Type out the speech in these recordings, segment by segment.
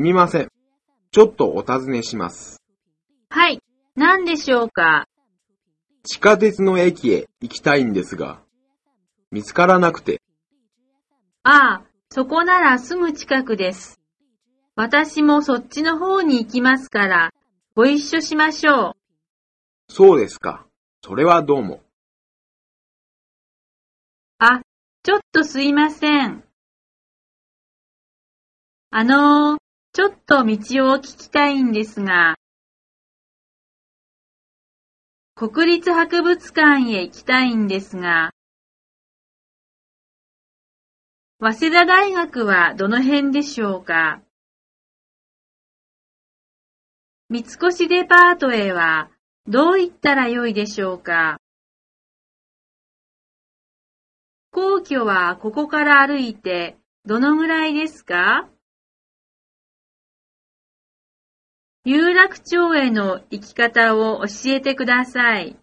すみません。ちょっとお尋ねします。はい、何でしょうか？地下鉄の駅へ行きたいんですが、見つからなくて、ああ、そこならすぐ近くです。私もそっちの方に行きますから、ご一緒しましょう。そうですか。それはどうも。あ、ちょっとすいません。あのー、ちょっと道を聞きたいんですが、国立博物館へ行きたいんですが、早稲田大学はどの辺でしょうか？三越デパートへはどう行ったらよいでしょうか？皇居はここから歩いてどのぐらいですか？有楽町への行き方を教えてください。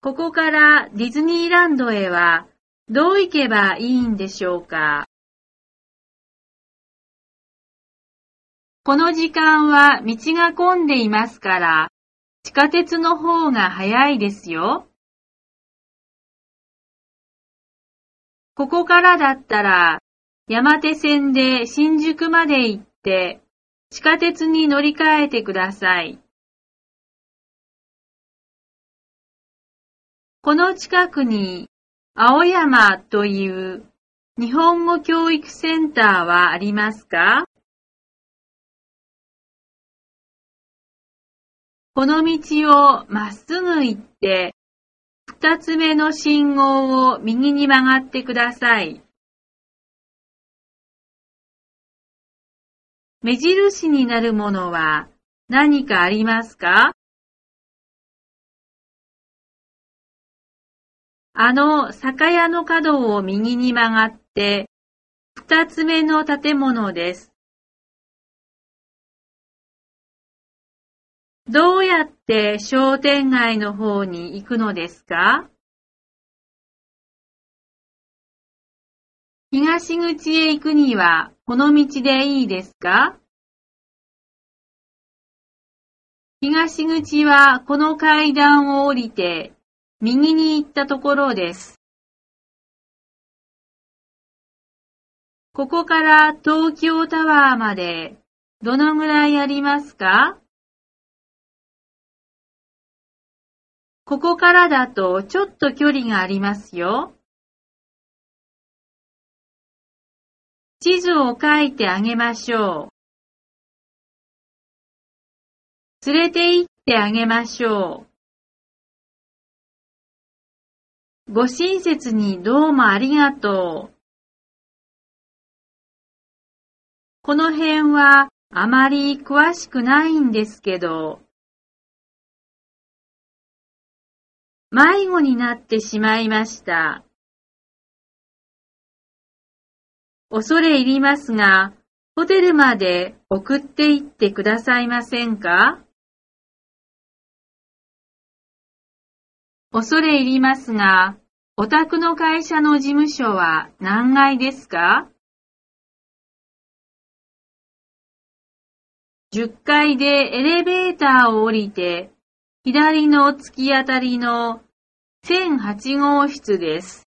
ここからディズニーランドへはどう行けばいいんでしょうか？この時間は道が混んでいますから、地下鉄の方が早いですよ。ここからだったら、山手線で新宿まで行って、地下鉄に乗り換えてください。この近くに、青山という日本語教育センターはありますか？この道をまっすぐ行って、二つ目の信号を右に曲がってください。目印になるものは何かありますか？あの酒屋の角を右に曲がって、二つ目の建物です。どうやって商店街の方に行くのですか？東口へ行くにはこの道でいいですか？東口はこの階段を降りて右に行ったところです。ここから東京タワーまでどのぐらいありますか？ここからだとちょっと距離がありますよ。地図を書いてあげましょう。連れて行ってあげましょう。ご親切にどうもありがとう。この辺はあまり詳しくないんですけど、迷子になってしまいました。恐れ入りますが、ホテルまで送って行ってくださいませんか？恐れ入りますが、お宅の会社の事務所は何階ですか ?10 階でエレベーターを降りて、左の突き当たりの1008号室です。